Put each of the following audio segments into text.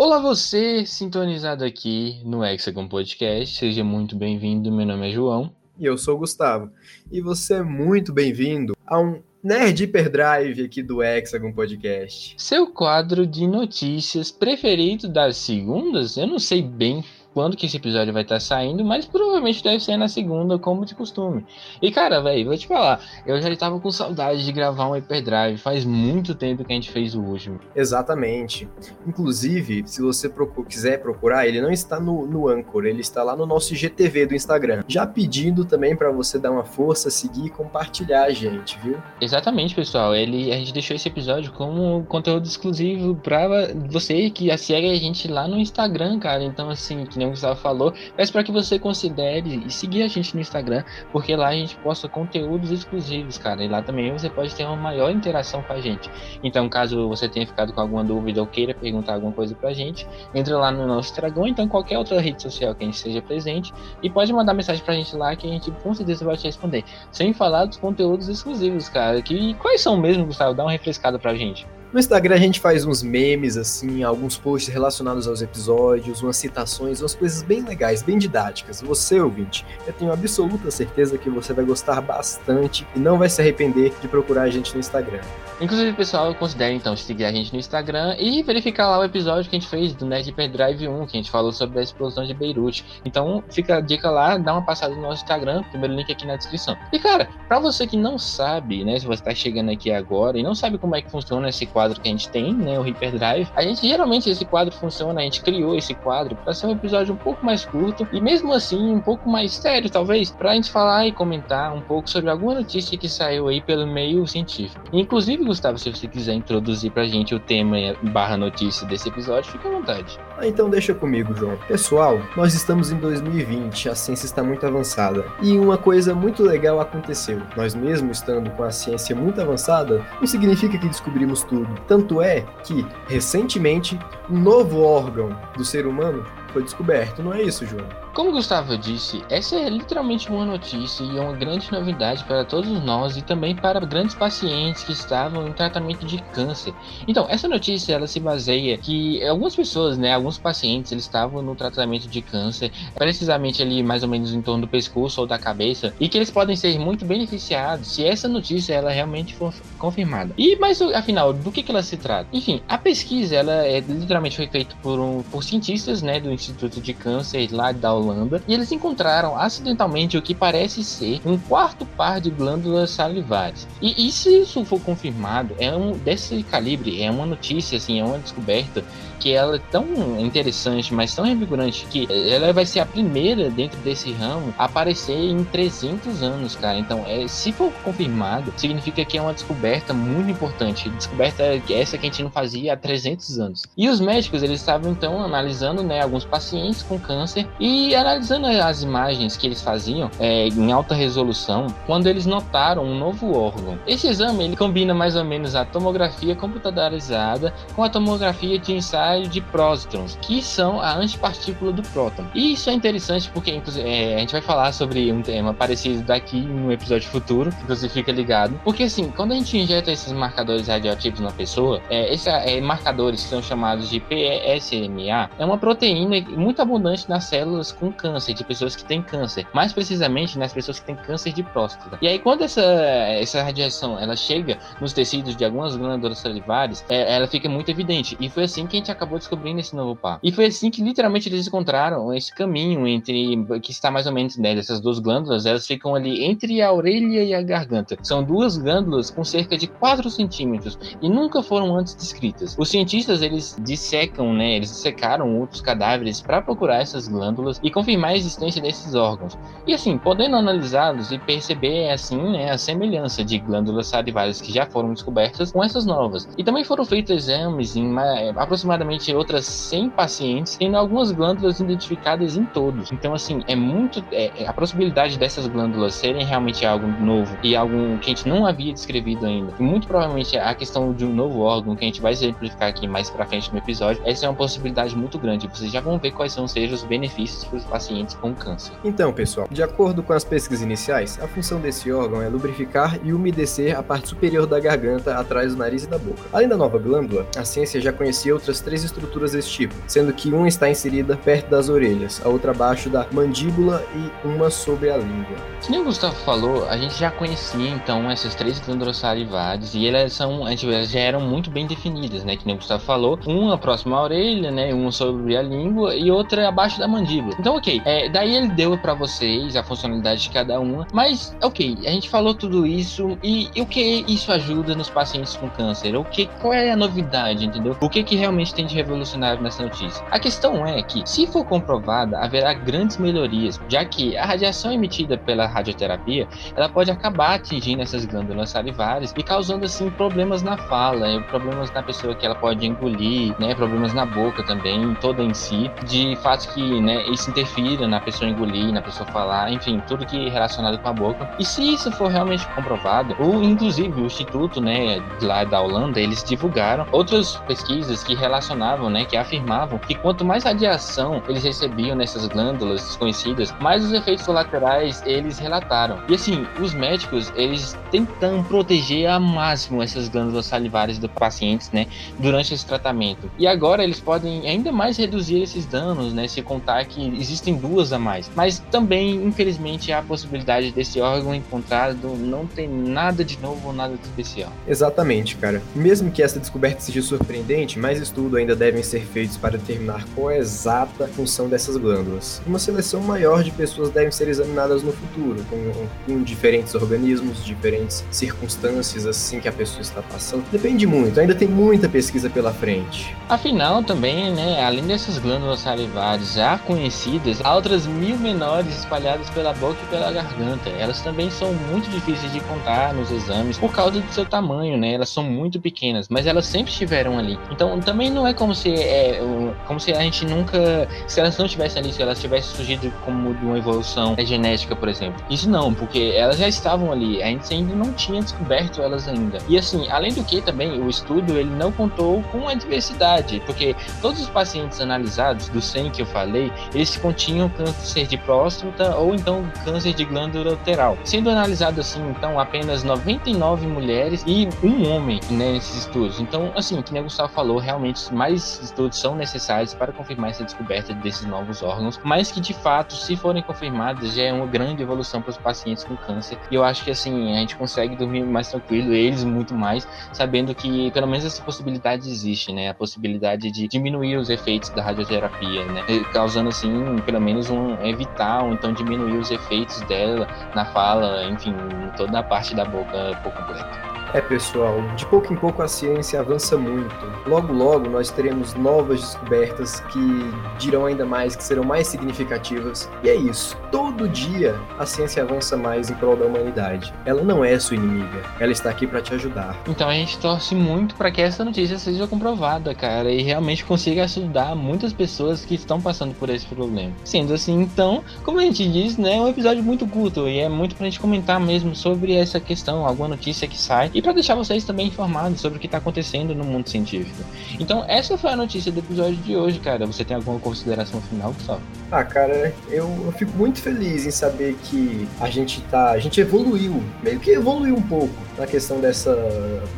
Olá você, sintonizado aqui no Hexagon Podcast, seja muito bem-vindo, meu nome é João. E eu sou o Gustavo. E você é muito bem-vindo a um Nerd Hyperdrive aqui do Hexagon Podcast. Seu quadro de notícias preferido das segundas? Eu não sei bem quando que esse episódio vai estar tá saindo, mas provavelmente deve ser na segunda, como de costume. E cara, velho, vou te falar, eu já estava com saudade de gravar um Hyperdrive, faz muito tempo que a gente fez o último. Exatamente. Inclusive, se você procur, quiser procurar, ele não está no, no Anchor, ele está lá no nosso IGTV do Instagram. Já pedindo também para você dar uma força, seguir e compartilhar a gente, viu? Exatamente, pessoal. Ele, a gente deixou esse episódio como conteúdo exclusivo para você que segue a gente lá no Instagram, cara. Então, assim, que nem Gustavo falou, peço para que você considere e seguir a gente no Instagram, porque lá a gente posta conteúdos exclusivos, cara, e lá também você pode ter uma maior interação com a gente. Então, caso você tenha ficado com alguma dúvida ou queira perguntar alguma coisa pra gente, entre lá no nosso Instagram, então qualquer outra rede social que a gente esteja presente, e pode mandar mensagem pra gente lá que a gente com certeza vai te responder. Sem falar dos conteúdos exclusivos, cara, que quais são mesmo, Gustavo? Dá uma refrescada pra gente. No Instagram a gente faz uns memes, assim, alguns posts relacionados aos episódios, umas citações, umas coisas bem legais, bem didáticas. Você, ouvinte, eu tenho absoluta certeza que você vai gostar bastante e não vai se arrepender de procurar a gente no Instagram. Inclusive, pessoal, considere então seguir a gente no Instagram e verificar lá o episódio que a gente fez do Nerd Hyperdrive 1, que a gente falou sobre a explosão de Beirute. Então, fica a dica lá, dá uma passada no nosso Instagram, primeiro link aqui na descrição. E cara, para você que não sabe, né, se você tá chegando aqui agora e não sabe como é que funciona esse quadro que a gente tem, né, o Hyperdrive, a gente geralmente esse quadro funciona, a gente criou esse quadro para ser um episódio um pouco mais curto e mesmo assim um pouco mais sério, talvez, para a gente falar e comentar um pouco sobre alguma notícia que saiu aí pelo meio científico. Inclusive, Gustavo, se você quiser introduzir pra gente o tema barra notícia desse episódio, fique à vontade. Ah, então deixa comigo, João. Pessoal, nós estamos em 2020, a ciência está muito avançada. E uma coisa muito legal aconteceu. Nós mesmo estando com a ciência muito avançada, não significa que descobrimos tudo. Tanto é que, recentemente, um novo órgão do ser humano foi descoberto, não é isso, João? Como Gustavo disse, essa é literalmente uma notícia e é uma grande novidade para todos nós e também para grandes pacientes que estavam em tratamento de câncer. Então, essa notícia ela se baseia que algumas pessoas, né, alguns pacientes, eles estavam no tratamento de câncer, precisamente ali mais ou menos em torno do pescoço ou da cabeça, e que eles podem ser muito beneficiados se essa notícia ela realmente for confirmada. E mas afinal, do que que ela se trata? Enfim, a pesquisa ela é literalmente foi feita por um por cientistas, né, do Instituto de Câncer lá da Holanda, e eles encontraram acidentalmente o que parece ser um quarto par de glândulas salivares. E, e se isso for confirmado, é um desse calibre, é uma notícia, assim, é uma descoberta que ela é tão interessante, mas tão revigorante que ela vai ser a primeira dentro desse ramo a aparecer em 300 anos, cara. Então, é, se for confirmado, significa que é uma descoberta muito importante, descoberta essa que a gente não fazia há 300 anos. E os médicos, eles estavam então analisando, né, alguns pacientes com câncer e analisando as imagens que eles faziam é, em alta resolução, quando eles notaram um novo órgão. Esse exame, ele combina mais ou menos a tomografia computadorizada com a tomografia de ensaio de próstons, que são a antipartícula do próton. E isso é interessante porque é, a gente vai falar sobre um tema parecido daqui no episódio futuro, inclusive fica ligado. Porque assim, quando a gente injeta esses marcadores radioativos na pessoa, é, esses é, marcadores que são chamados de PSMA, é uma proteína muito abundante nas células com câncer, de pessoas que têm câncer, mais precisamente nas pessoas que têm câncer de próstata. E aí quando essa, essa radiação ela chega nos tecidos de algumas glândulas salivares, é, ela fica muito evidente. E foi assim que a gente acabou descobrindo esse novo par. E foi assim que literalmente eles encontraram esse caminho entre que está mais ou menos né, dessas duas glândulas, elas ficam ali entre a orelha e a garganta. São duas glândulas com cerca de 4 centímetros e nunca foram antes descritas. Os cientistas eles dissecam, né, eles dissecaram outros cadáveres para procurar essas glândulas e confirmar a existência desses órgãos. E assim, podendo analisá-los e perceber assim, né, a semelhança de glândulas salivares que já foram descobertas com essas novas. E também foram feitos exames em uma, aproximadamente outras 100 pacientes, tendo algumas glândulas identificadas em todos. Então, assim, é muito. É, é, a possibilidade dessas glândulas serem realmente algo novo e algo que a gente não havia descrevido ainda, e muito provavelmente a questão de um novo órgão que a gente vai exemplificar aqui mais pra frente no episódio, essa é uma possibilidade muito grande. Vocês já vão ver quais são sejam os benefícios para para os pacientes com câncer. Então, pessoal, de acordo com as pesquisas iniciais, a função desse órgão é lubrificar e umedecer a parte superior da garganta, atrás do nariz e da boca. Além da nova glândula, a ciência já conhecia outras três estruturas desse tipo, sendo que uma está inserida perto das orelhas, a outra abaixo da mandíbula e uma sobre a língua. Que nem o Gustavo falou, a gente já conhecia então essas três glândulas salivares e elas são, elas já eram muito bem definidas, né? Que nem o Gustavo falou, uma próxima à orelha, né? Uma sobre a língua e outra abaixo da mandíbula. Então, ok, é, daí ele deu para vocês a funcionalidade de cada uma, mas ok, a gente falou tudo isso e, e o que isso ajuda nos pacientes com câncer? O que, qual é a novidade, entendeu? O que que realmente tem de revolucionário nessa notícia? A questão é que, se for comprovada, haverá grandes melhorias, já que a radiação emitida pela radioterapia, ela pode acabar atingindo essas glândulas salivares e causando assim problemas na fala, problemas na pessoa que ela pode engolir, né, problemas na boca também, toda em si, de fato que, né, isso interfira na pessoa engolir, na pessoa falar, enfim, tudo que é relacionado com a boca. E se isso for realmente comprovado, ou inclusive o instituto, né, lá da Holanda, eles divulgaram outras pesquisas que relacionavam, né, que afirmavam que quanto mais radiação eles recebiam nessas glândulas desconhecidas, mais os efeitos colaterais eles relataram. E assim, os médicos, eles tentam proteger ao máximo essas glândulas salivares dos pacientes, né, durante esse tratamento. E agora eles podem ainda mais reduzir esses danos, né, se contar que existem duas a mais. Mas também, infelizmente, há a possibilidade desse órgão encontrado não tem nada de novo ou nada de especial. Exatamente, cara. Mesmo que essa descoberta seja surpreendente, mais estudos ainda devem ser feitos para determinar qual é a exata função dessas glândulas. Uma seleção maior de pessoas devem ser examinadas no futuro, com, com diferentes organismos, diferentes circunstâncias assim que a pessoa está passando. Depende muito, ainda tem muita pesquisa pela frente. Afinal, também, né, além dessas glândulas salivares já conhecidas, há outras mil menores espalhadas pela boca e pela garganta. Elas também são muito difíceis de contar nos exames por causa do seu tamanho, né? Elas são muito pequenas, mas elas sempre estiveram ali. Então, também não é como se é, como se a gente nunca, se elas não estivessem ali, se elas tivessem surgido como de uma evolução genética, por exemplo. Isso não, porque elas já estavam ali. A gente ainda não tinha descoberto elas ainda. E assim, além do que também o estudo ele não contou com a diversidade, porque todos os pacientes analisados do 100 que eu falei, eles continham câncer de próstata ou então câncer de glândula uteral. Sendo analisado assim, então apenas 99 mulheres e um homem né, nesses estudos. Então, assim, que o Gustavo falou, realmente mais estudos são necessários para confirmar essa descoberta desses novos órgãos, mas que de fato, se forem confirmados, já é uma grande evolução para os pacientes com câncer. E eu acho que assim, a gente consegue dormir mais tranquilo, eles muito mais, sabendo que pelo menos essa possibilidade existe, né? A possibilidade de diminuir os efeitos da radioterapia, né? Causando assim, pelo menos um evitar ou então diminuir os efeitos dela na fala, enfim, toda a parte da boca por completo. É, pessoal, de pouco em pouco a ciência avança muito. Logo, logo nós teremos novas descobertas que dirão ainda mais, que serão mais significativas. E é isso. Todo dia a ciência avança mais em prol da humanidade. Ela não é sua inimiga, ela está aqui para te ajudar. Então a gente torce muito para que essa notícia seja comprovada, cara, e realmente consiga ajudar muitas pessoas que estão passando por esse problema. Sendo assim, então, como a gente diz, né, é um episódio muito curto e é muito pra gente comentar mesmo sobre essa questão, alguma notícia que sai e para deixar vocês também informados sobre o que está acontecendo no mundo científico. Então, essa foi a notícia do episódio de hoje, cara. Você tem alguma consideração final, pessoal? Ah, cara, eu, eu, fico muito feliz em saber que a gente tá. A gente evoluiu, meio que evoluiu um pouco na questão dessa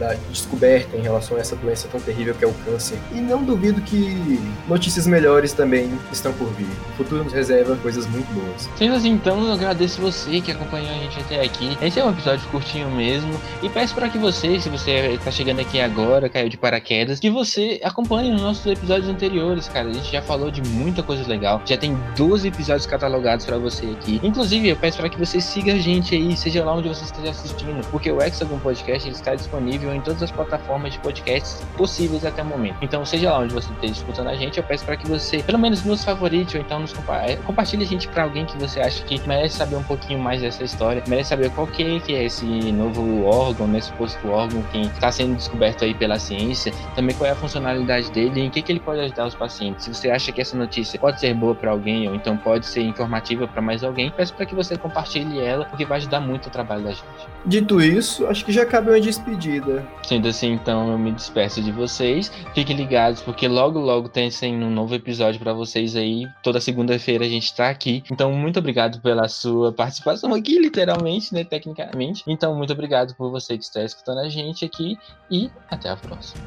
da descoberta em relação a essa doença tão terrível que é o câncer. E não duvido que notícias melhores também estão por vir. O futuro nos reserva coisas muito boas. Sendo assim, então, eu agradeço você que acompanhou a gente até aqui. Esse é um episódio curtinho mesmo. E peço para que você, se você está chegando aqui agora, caiu de paraquedas, que você acompanhe os nossos episódios anteriores, cara. A gente já falou de muita coisa legal. Já tem 12 episódios catalogados para você aqui. Inclusive, eu peço para que você siga a gente aí, seja lá onde você esteja assistindo, porque o Hexagon Podcast ele está disponível em todas as plataformas de podcasts possíveis até o momento. Então, seja lá onde você esteja escutando a gente, eu peço para que você, pelo menos, nos favorite ou então nos compa é, compartilhe a gente para alguém que você acha que merece saber um pouquinho mais dessa história, merece saber qual que é esse novo órgão, nesse suposto órgão que está sendo descoberto aí pela ciência, também qual é a funcionalidade dele e em que, que ele pode ajudar os pacientes. Se você acha que essa notícia pode ser boa para alguém ou então pode ser informativa para mais alguém, peço para que você compartilhe ela, porque vai ajudar muito o trabalho da gente. Dito isso, acho que já cabe uma despedida. Sendo assim, então eu me despeço de vocês. Fiquem ligados, porque logo, logo tem um novo episódio para vocês aí. Toda segunda-feira a gente tá aqui. Então, muito obrigado pela sua participação aqui, literalmente, né? Tecnicamente. Então, muito obrigado por você que está escutando a gente aqui e até a próxima.